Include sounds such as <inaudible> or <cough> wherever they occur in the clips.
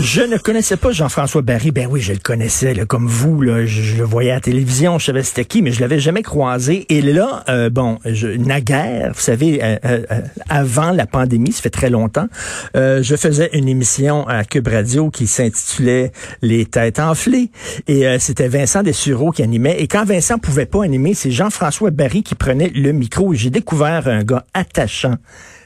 Je ne connaissais pas Jean-François Barry. Ben oui, je le connaissais, là, comme vous. Là, je, le voyais à la télévision, je savais c'était qui, mais je l'avais jamais croisé. Et là, euh, bon, je, naguère, vous savez, euh, euh, euh, avant la pandémie, ça fait très longtemps, euh, je faisais une émission à Cube Radio qui s'intitulait Les têtes enflées. Et c'était Vincent Dessureau qui animait. Et quand Vincent pouvait pas animer, c'est Jean-François Barry qui prenait le micro. J'ai découvert un gars attachant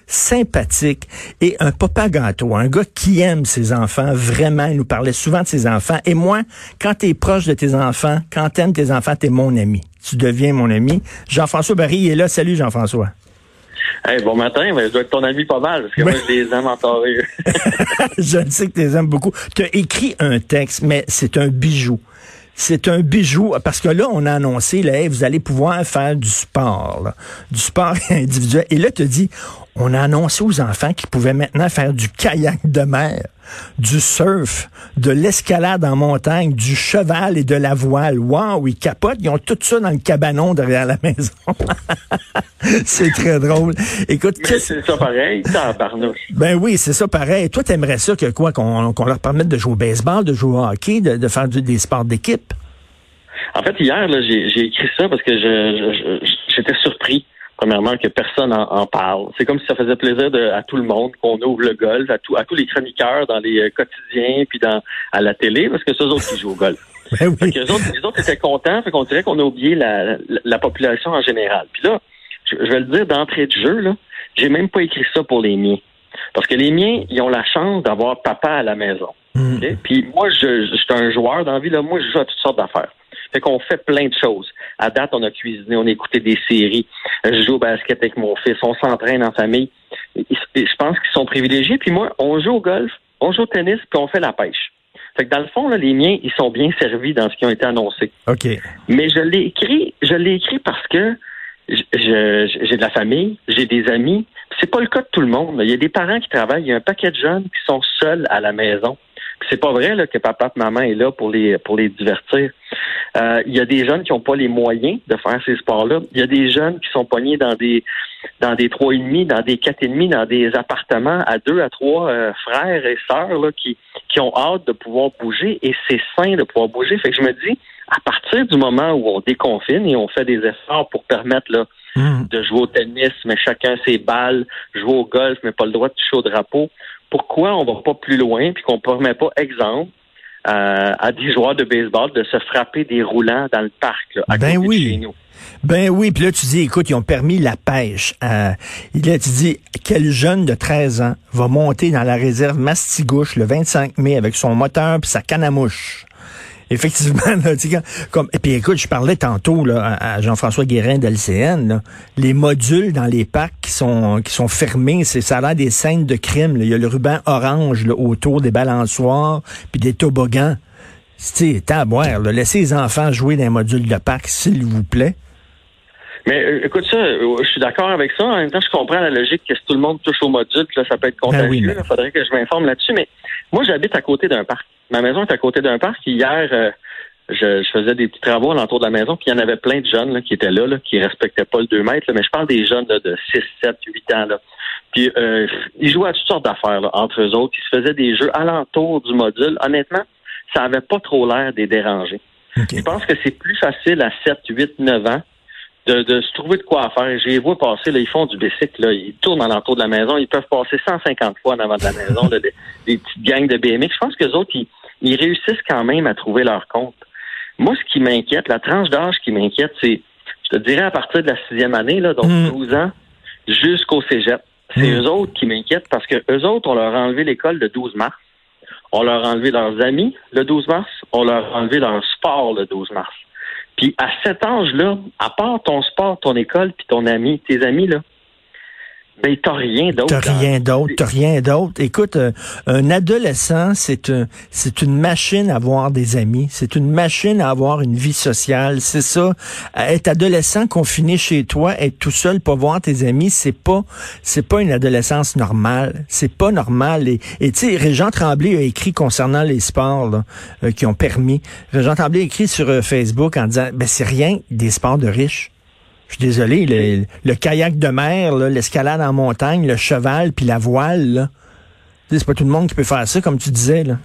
sympathique et un papa gâteau, un gars qui aime ses enfants, vraiment, il nous parlait souvent de ses enfants. Et moi, quand tu es proche de tes enfants, quand tu aimes tes enfants, tu es mon ami. Tu deviens mon ami. Jean-François Barry est là. Salut Jean-François. Hey, bon matin, mais je dois être ton ami pas mal, parce que moi, je les aime encore. <laughs> je le sais que tu les aimes beaucoup. Tu as écrit un texte, mais c'est un bijou. C'est un bijou parce que là, on a annoncé, là, hey, vous allez pouvoir faire du sport, là, du sport <laughs> individuel. Et là, tu dis, on a annoncé aux enfants qu'ils pouvaient maintenant faire du kayak de mer, du surf, de l'escalade en montagne, du cheval et de la voile. Wow, ils capotent, ils ont tout ça dans le cabanon derrière la maison. <laughs> c'est très drôle. Écoute, c'est ça pareil, ben oui, c'est ça pareil. Toi, t'aimerais ça que quoi, qu'on leur permette de jouer au baseball, de jouer au hockey, de, de faire du- des sports d'équipe? En fait, hier, là, j'ai écrit ça parce que je- je- je- j'étais surpris, premièrement, que personne en, en parle. C'est comme si ça faisait plaisir de- à tout le monde qu'on ouvre le golf, à, tout- à tous les chroniqueurs dans les euh, quotidiens, puis dans à la télé, parce que c'est eux autres qui jouent au golf. <laughs> Ben oui. Que les autres, les autres étaient contents, fait qu'on dirait qu'on a oublié la, la, la population en général. Puis là, je, je vais le dire d'entrée de jeu, là, j'ai même pas écrit ça pour les miens. Parce que les miens, ils ont la chance d'avoir papa à la maison. Mm. OK? Puis moi, je, je suis un joueur dans la vie, là, moi, je joue à toutes sortes d'affaires. Fait qu'on fait plein de choses. À date, on a cuisiné, on a écouté des séries. Je joue au basket avec mon fils, on s'entraîne en famille. Je pense qu'ils sont privilégiés. Puis moi, on joue au golf, on joue au tennis, puis on fait la pêche. Fait que dans le fond, là, les miens, ils sont bien servis dans ce qui ont été annoncés. OK. Mais je l'ai écrit, je l'ai écrit parce que j'ai de la famille, j'ai des amis. C'est pas le cas de tout le monde. Il y a des parents qui travaillent, il y a un paquet de jeunes qui sont seuls à la maison. C'est pas vrai là, que papa et maman est là pour les pour les divertir. Euh, il y a des jeunes qui n'ont pas les moyens de faire ces sports-là. Il y a des jeunes qui sont pognés dans des dans des trois et demi, dans des quatre et demi, dans des appartements à deux, à trois euh, frères et sœurs là, qui qui ont hâte de pouvoir bouger et c'est sain de pouvoir bouger. Fait que je me dis, à partir du moment où on déconfine et on fait des efforts pour permettre là, Mm. de jouer au tennis, mais chacun ses balles, jouer au golf, mais pas le droit de toucher au drapeau. Pourquoi on va pas plus loin puis qu'on ne permet pas, exemple, euh, à des joueurs de baseball de se frapper des roulants dans le parc, là, à Ben côté de oui. chez nous? Ben oui, puis là, tu dis, écoute, ils ont permis la pêche. Euh, il a, tu dis, quel jeune de 13 ans va monter dans la réserve Mastigouche le 25 mai avec son moteur puis sa canne à mouche? Effectivement, là, tu sais, quand- comme, et puis écoute, je parlais tantôt là, à, à Jean-François Guérin de LCN, là, les modules dans les parcs qui sont qui sont fermés, c'est ça a l'air des scènes de crime. là. Il y a le ruban orange là, autour des balançoires puis des toboggans. C'est à boire. Là. Laissez les enfants jouer dans les modules de parc, s'il vous plaît. Mais euh, écoute ça, euh, je suis d'accord avec ça. En même temps, je comprends la logique que si tout le monde touche au module, là, ça peut être contagieux. Ben oui, mais- Il faudrait que je m'informe là-dessus. Mais moi, j'habite à côté d'un parc. Ma maison est à côté d'un parc. Hier, euh, je, je faisais des petits travaux alentour de la maison, puis il y en avait plein de jeunes là, qui étaient là, là, qui respectaient pas le 2 mètres. là. mais je parle des jeunes là, de 6, 7, 8 ans. Là. Puis euh, ils jouaient à toutes sortes d'affaires entre eux autres. Ils se faisaient des jeux alentour du module. Honnêtement, ça avait pas trop l'air des déranger. OK. Je pense que c'est plus facile à 7, 8, 9 ans de, de se trouver de quoi faire. J'ai vois passer, là, ils font du bicycle, là, ils tournent alentour de la maison, ils peuvent passer 150 fois en avant de la maison, là, des, des petites gangs de BMX. Je pense que les autres, ils, ils réussissent quand même à trouver leur compte. Moi, ce qui m'inquiète, la tranche d'âge qui m'inquiète, c'est, je te dirais, à partir de la sixième année, là, donc Mm. 12 ans, jusqu'au cégep. C'est Mm. eux autres qui m'inquiètent parce que eux autres, on leur a enlevé l'école le 12 mars. On leur a enlevé leurs amis le 12 mars. On leur a enlevé leur sport le 12 mars. Puis à cet âge-là, à part ton sport, ton école, puis ton ami, tes amis, là, ben, t'as rien d'autre. T'as rien d'autre, t'as rien d'autre. Écoute, euh, un adolescent, c'est un, c'est une machine à avoir des amis. C'est une machine à avoir une vie sociale. C'est ça. Être adolescent confiné chez toi, être tout seul, pas voir tes amis, c'est pas, c'est pas une adolescence normale. C'est pas normal. Et, et tu sais, Régent Tremblay a écrit concernant les sports là, euh, qui ont permis. Régent Tremblay a écrit sur euh, Facebook en disant, ben c'est rien des sports de riches. Je suis désolé, le, kayak de mer, l'escalade en montagne, le cheval, puis la voile, C'est pas tout le monde qui peut faire ça, comme tu disais. Là.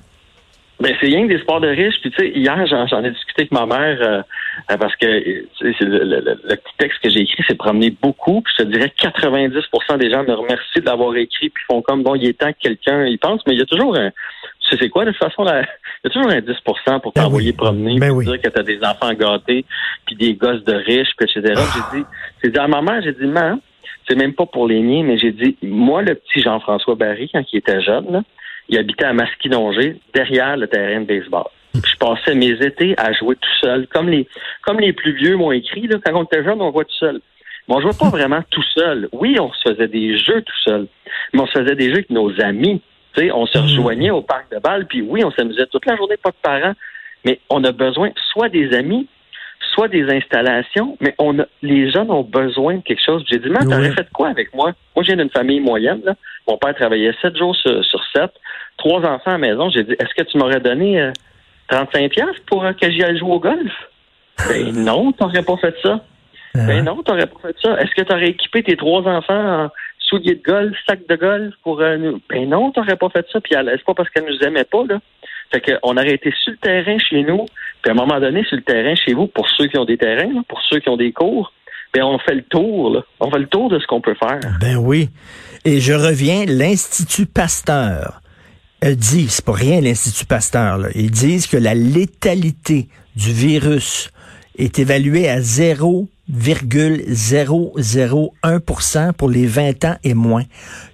Ben, c'est rien que des sports de riches. Puis, tu sais, hier, j'en, ai discuté avec ma mère euh, euh, parce que tu c'est le, le- le- petit texte que j'ai écrit s'est promené beaucoup. Puis, je te dirais 90% des gens me remercient de l'avoir écrit puis font comme, bon, il est temps que quelqu'un y pense. Mais il y a toujours un... Tu sais, c'est quoi, de toute façon, là? Il y a toujours un 10% pour Ben t'envoyer oui. promener, Ben oui. dire que t'as des enfants gâtés, puis des gosses de riches, puis etc. J'ai dit, j'ai dit à ma mère, j'ai dit, maman, c'est même pas pour les miens, mais j'ai dit, moi, le petit Jean-François Barry, quand il était jeune, là, il habitait à Masquinongé, derrière le terrain de baseball. Puis je passais mes étés à jouer tout seul, comme les comme les plus vieux m'ont écrit. Là, quand on était jeune, on jouait tout seul. Mais on jouait pas vraiment tout seul. Oui, on se faisait des jeux tout seul, mais on se faisait des jeux avec nos amis. On se rejoignait au parc de balle, puis oui, on s'amusait toute la journée, pas de parents. Mais on a besoin soit des amis, soit des installations, mais on a, les jeunes ont besoin de quelque chose. J'ai dit, man, t'aurais Oui. fait quoi avec moi? Moi, je viens d'une famille moyenne. Là. Mon père travaillait sept jours sur, sur sept, trois enfants à la maison. J'ai dit, est-ce que tu m'aurais donné euh, 35 piastres pour euh, que j'y aille jouer au golf? <laughs> Ben non, t'aurais pas fait ça. Ben non, t'aurais pas fait ça. Est-ce que t'aurais équipé tes trois enfants en souliers de golf, sac de golf pour euh, nous? Ben non, t'aurais pas fait ça. Puis elle- c'est pas parce qu'elle nous aimait pas, là. Fait qu'on aurait été sur le terrain chez nous, puis à un moment donné, sur le terrain chez vous, pour ceux qui ont des terrains, là, pour ceux qui ont des cours, ben on fait le tour, là. On fait le tour de ce qu'on peut faire. Ben oui. Et je reviens, l'Institut Pasteur dit, c'est pas rien l'Institut Pasteur, là. ils disent que la létalité du virus est évaluée à 0,001% pour les 20 ans et moins.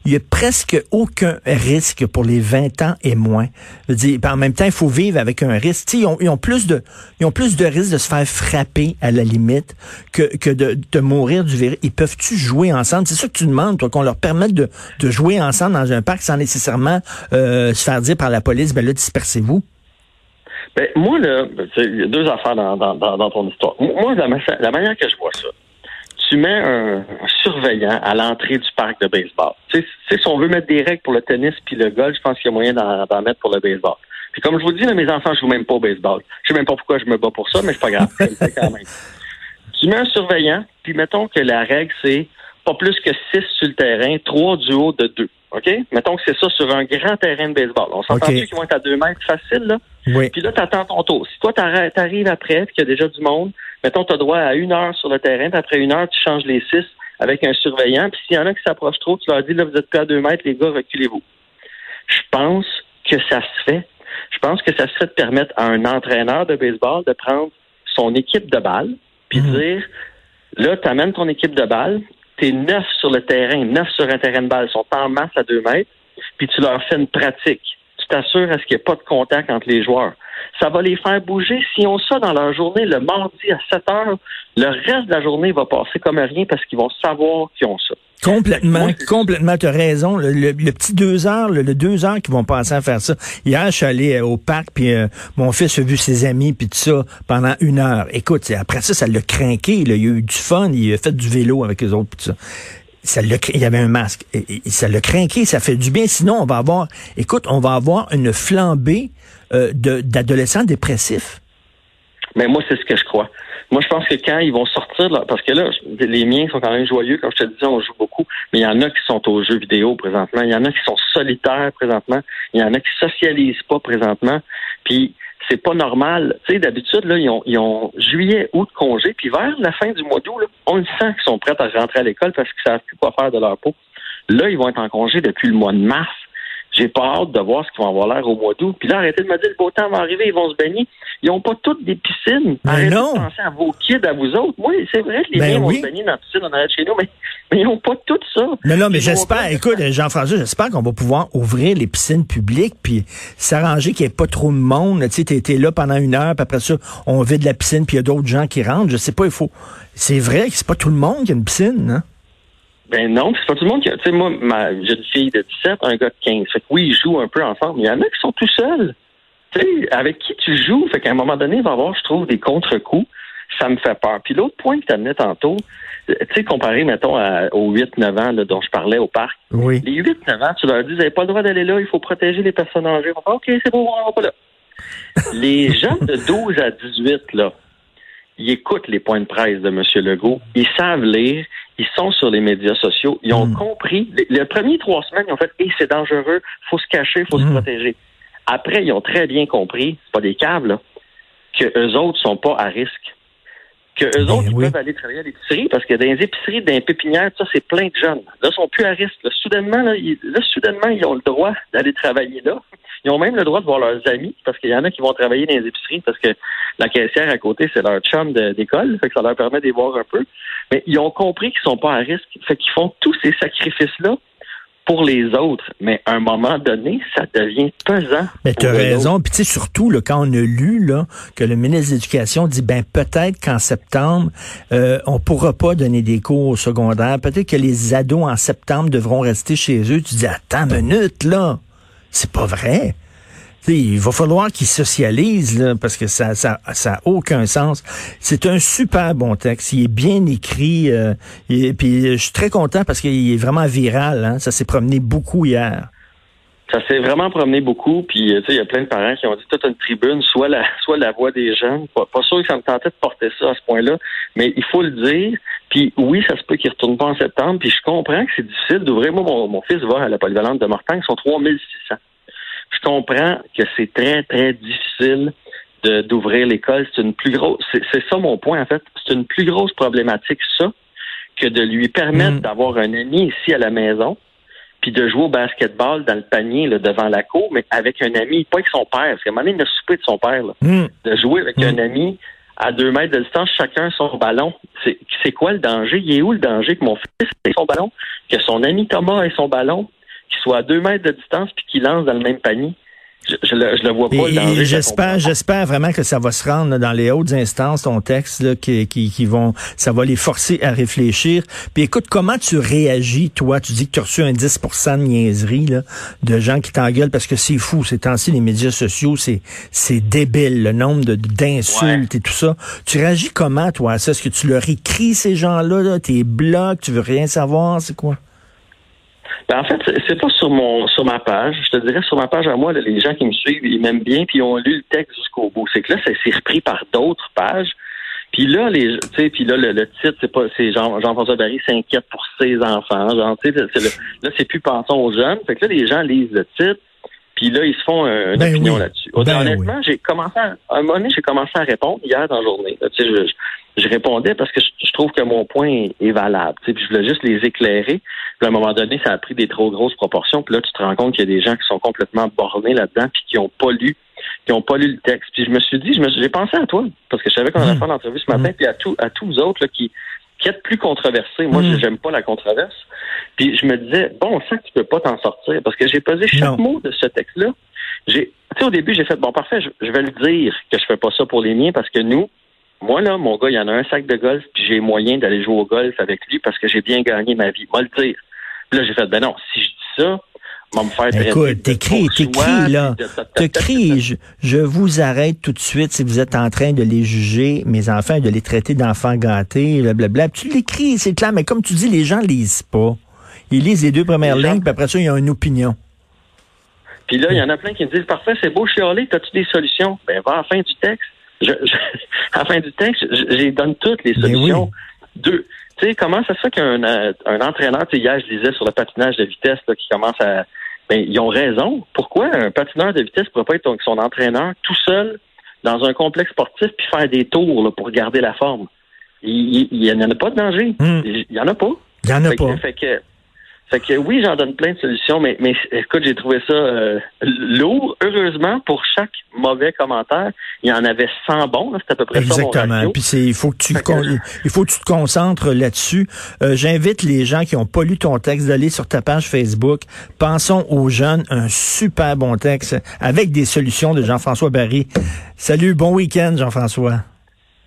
Il y a presque aucun risque pour les 20 ans et moins. Je en même temps, il faut vivre avec un risque. Ils ont, ils ont plus de, ils ont plus de risques de se faire frapper à la limite que, que de, de mourir du virus. Ils peuvent-tu jouer ensemble? C'est ça que tu demandes, toi, qu'on leur permette de, de jouer ensemble dans un parc sans nécessairement euh, se faire dire par la police, ben là, dispersez-vous. Ben, moi, là, il y a deux affaires dans, dans, dans, ton histoire. Moi, la, ma- la manière que je vois ça, tu mets un, un surveillant à l'entrée du parc de baseball. Tu sais, si on veut mettre des règles pour le tennis puis le golf, je pense qu'il y a moyen d'en d'en mettre pour le baseball. Puis comme je vous dis, là, mes enfants, je joue même pas au baseball. Je sais même pas pourquoi je me bats pour ça, mais c'est pas grave. Quand même. <laughs> Tu mets un surveillant, puis mettons que la règle, c'est pas plus que six sur le terrain, trois du haut de deux. OK? Mettons que c'est ça sur un grand terrain de baseball. On s'entend-tu OK. qu'ils vont être à deux mètres? Facile, là? Oui. Puis là, tu attends ton tour. Si toi, t'arri- t'arrives après, puis qu'il y a déjà du monde, mettons, tu as droit à une heure sur le terrain, puis après une heure, tu changes les six avec un surveillant. Puis s'il y en a qui s'approchent trop, tu leur dis, là, vous êtes plus à deux mètres, les gars, reculez-vous. Je pense que ça se fait. Je pense que ça se fait de permettre à un entraîneur de baseball de prendre son équipe de balle, puis Mhm. dire, là, tu amènes ton équipe de balle, t'es neuf sur le terrain, neuf sur un terrain de balle, ils sont en masse à deux mètres, puis tu leur fais une pratique. Tu t'assures à ce qu'il n'y ait pas de contact entre les joueurs. Ça va les faire bouger. S'ils ont ça dans leur journée le mardi à 7 heures, le reste de la journée va passer comme rien parce qu'ils vont savoir qu'ils ont ça. Complètement, complètement, tu as raison. Le, le- le petit deux heures, le, le deux heures qui vont passer à faire ça. Hier, je suis allé euh, au parc, puis euh, mon fils a vu ses amis, puis tout ça, pendant une heure. Écoute, après ça, ça l'a craqué. là. Il a eu du fun, il a fait du vélo avec les autres, puis tout ça. Ça il y avait un masque. Et, et ça l'a craqué, ça fait du bien. Sinon, on va avoir, écoute, on va avoir une flambée euh, de- d'adolescents dépressifs. Mais moi, c'est ce que je crois. Moi, je pense que quand ils vont sortir, là, parce que là, les miens sont quand même joyeux, comme je te disais, on joue beaucoup, mais il y en a qui sont aux jeux vidéo présentement, il y en a qui sont solitaires présentement, il y en a qui socialisent pas présentement, puis c'est pas normal. Tu sais, d'habitude, là, ils ont, ils ont juillet, août congé, puis vers la fin du mois d'août, on le sent qu'ils sont prêts à rentrer à l'école parce qu'ils savent plus quoi faire de leur peau. Là, ils vont être en congé depuis le mois de mars. J'ai pas hâte de voir ce qu'ils vont avoir l'air au mois d'août. Puis là, arrêtez de me dire le beau temps va arriver, ils vont se baigner. Ils n'ont pas toutes des piscines. Mais arrêtez non. de penser à vos kids, à vous autres. Moi, c'est vrai que les Ben miens vont oui. se baigner dans la piscine en arrière de chez nous, mais, mais ils n'ont pas tout ça. Non, non, mais j'espère, écoute, Jean-François, j'espère qu'on va pouvoir ouvrir les piscines publiques puis s'arranger qu'il n'y ait pas trop de monde. Tu sais, t'es t'es là pendant une heure, puis après ça, on vide la piscine, puis il y a d'autres gens qui rentrent. Je sais pas, il faut... C'est vrai que c'est pas tout le monde qui a une piscine, hein? Ben non, c'est pas tout le monde qui a. Tu sais, moi, ma, j'ai une fille de 17, un gars de 15. Fait que oui, ils jouent un peu ensemble. Il y en a qui sont tout seuls. Tu sais, avec qui tu joues. Fait qu'à un moment donné, il va y avoir, je trouve, des contre-coups. Ça me fait peur. Puis l'autre point que tu amenais tantôt, euh, tu sais, comparé, mettons, à- aux 8-9 ans là, dont je parlais au parc. Oui. Les 8-9 ans, tu leur dis, vous n'avez pas le droit d'aller là, il faut protéger les personnes âgées. On va OK, c'est bon, on va pas là. <laughs> les gens de 12 à 18, là, ils écoutent les points de presse de M. Legault. Ils savent lire. Ils sont sur les médias sociaux. Ils ont Mm. compris. Les, les premiers trois semaines, ils ont fait Hey, c'est dangereux, faut se cacher, faut se Mm. protéger. Après, ils ont très bien compris, c'est pas des câbles, là, que eux autres sont pas à risque. Que eux Ben autres, ils peuvent aller travailler à l'épicerie parce que dans les épiceries, dans les pépinières, ça, c'est plein de jeunes. Là, ils sont plus à risque. Là, soudainement, là, ils, là, soudainement, ils ont le droit d'aller travailler là. Ils ont même le droit de voir leurs amis parce qu'il y en a qui vont travailler dans les épiceries parce que la caissière à côté, c'est leur chum d'école. Fait que ça leur permet de les voir un peu. Mais ils ont compris qu'ils sont pas à risque. Fait qu'ils font tous ces sacrifices-là pour les autres. Mais à un moment donné, ça devient pesant. Mais tu as raison. Puis tu sais, surtout, là, quand on a lu là, que le ministre de l'Éducation dit, ben peut-être qu'en septembre, euh, on pourra pas donner des cours au secondaire. Peut-être que les ados en septembre devront rester chez eux. Tu dis, attends une minute, là. C'est pas vrai. Il va falloir qu'ils socialisent, là, parce que ça ça, a aucun sens. C'est un super bon texte. Il est bien écrit. Euh, et puis je suis très content parce qu'il est vraiment viral. Hein. Ça s'est promené beaucoup hier. Ça s'est vraiment promené beaucoup, puis euh, il y a plein de parents qui ont dit toute une tribune, soit la soit la voix des jeunes. Pas, pas sûr que ça me tentait de porter ça à ce point-là, mais il faut le dire. Puis oui, ça se peut qu'ils retournent pas en septembre, puis je comprends que c'est difficile d'ouvrir. Moi, mon, mon fils va à la polyvalente de Mortagne, ils sont 3600. Je comprends que c'est très, très difficile d'ouvrir l'école. C'est une plus grosse, c'est c'est ça mon point, en fait. C'est une plus grosse problématique, ça, que de lui permettre Mm. d'avoir un ami ici à la maison, puis de jouer au basketball dans le panier là, devant la cour, mais avec un ami, pas avec son père. Parce qu'à un moment donné, il a soupé de son père. là. Hum. De jouer avec Mm. un ami à deux mètres de distance, chacun son ballon. C'est quoi le danger? Il est où le danger que mon fils ait son ballon, que son ami Thomas ait son ballon, qu'il soit à deux mètres de distance puis qu'il lance dans le même panier? Je, je, le, je le vois pas, Et- et j'espère, j'espère vraiment que ça va se rendre là, dans les hautes instances, ton texte, là, qui, qui, qui vont, ça va les forcer à réfléchir. Puis écoute, comment tu réagis, toi? Tu dis que tu as reçu un 10% de niaiserie, là, de gens qui t'engueulent parce que c'est fou. Ces temps-ci, les médias sociaux, c'est, c'est débile, le nombre de, d'insultes et tout ça. Tu réagis comment, toi, à ça? Est-ce que tu leur écris, ces gens-là, là, tes blogs, tu veux rien savoir? C'est quoi? Ben, en fait, c'est- pas sur mon sur ma page. Je te dirais sur ma page à moi, là, les gens qui me suivent, ils m'aiment bien, puis ils ont lu le texte jusqu'au bout. C'est que là, ça s'est repris par d'autres pages. Puis là, les, tu sais, puis là, le, le titre, c'est pas, c'est Jean, Jean-François Barry s'inquiète pour ses enfants. Genre, tu sais, là, c'est plus pensons aux jeunes. Fait que là, les gens lisent le titre, puis là, ils se font euh, une Ben opinion oui. là-dessus. Ben Honnêtement, j'ai commencé à, à un moment donné, j'ai commencé à répondre hier dans la journée. Là, tu sais, je, je, je répondais parce que je, trouve que mon point est valable. Puis je voulais juste les éclairer. Puis à un moment donné, ça a pris des trop grosses proportions. Puis là, tu te rends compte qu'il y a des gens qui sont complètement bornés là-dedans, puis qui n'ont pas lu, qui ont pas lu le texte. Puis je me suis dit, je me suis- j'ai pensé à toi, parce que je savais qu'on allait Mm. faire l'entrevue ce matin, puis à tous à tous vous autres là, qui qui êtes plus controversés. Moi, Mm. j'aime pas la controverse. Puis je me disais, bon, ça, tu peux pas t'en sortir, parce que j'ai pesé chaque Non. mot de ce texte-là. J'ai, tu sais, au début, j'ai fait, bon, parfait, je, je vais le dire que je fais pas ça pour les miens, parce que nous, moi, là, mon gars, il y en a un sac de golf, puis j'ai moyen d'aller jouer au golf avec lui parce que j'ai bien gagné ma vie. Moi, le dire. Puis là, j'ai fait, ben non, si je dis ça, on va me faire traiter Écoute, t'écris, t'écris, là. T'écris, je, je vous arrête tout de suite si vous êtes en train de les juger, mes enfants, de les traiter d'enfants gâtés, blablabla. Puis Tu l'écris, c'est clair, mais comme tu dis, les gens lisent pas. Ils lisent les deux premières Les gens- lignes, puis après ça, ils ont une opinion. Puis là, il y en a plein qui me disent Parfait, c'est beau chialer, as-tu des solutions? Ben, va à la fin du texte. Je, je- <laughs> à la fin du texte, les donne toutes les solutions. Deux. Tu sais, comment ça se fait qu'un euh, un entraîneur, tu sais, hier, je disais sur le patinage de vitesse, là, qui commence à. Ben, ils ont raison. Pourquoi un patineur de vitesse ne pourrait pas être son entraîneur tout seul dans un complexe sportif puis faire des tours là, pour garder la forme? Il n'y en a pas de danger. Hmm. Il n'y en a pas. Il y en a Fait que- pas. fait que, Fait que oui, j'en donne plein de solutions, mais, mais écoute, j'ai trouvé ça euh, lourd. Heureusement, pour chaque mauvais commentaire, il y en avait 100 bons. C'est à peu près ça Exactement. ratio. Puis c'est il faut que tu Fait que- con- il faut que tu te concentres là-dessus. Euh, J'invite les gens qui ont pas lu ton texte d'aller sur ta page Facebook. Pensons aux jeunes, un super bon texte avec des solutions de Jean-François Barry. Salut, bon week-end Jean-François.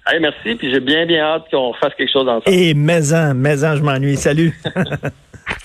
Hey, merci, puis j'ai bien, bien hâte qu'on fasse quelque chose ensemble. Et maison, maison, je m'ennuie. Salut. <laughs>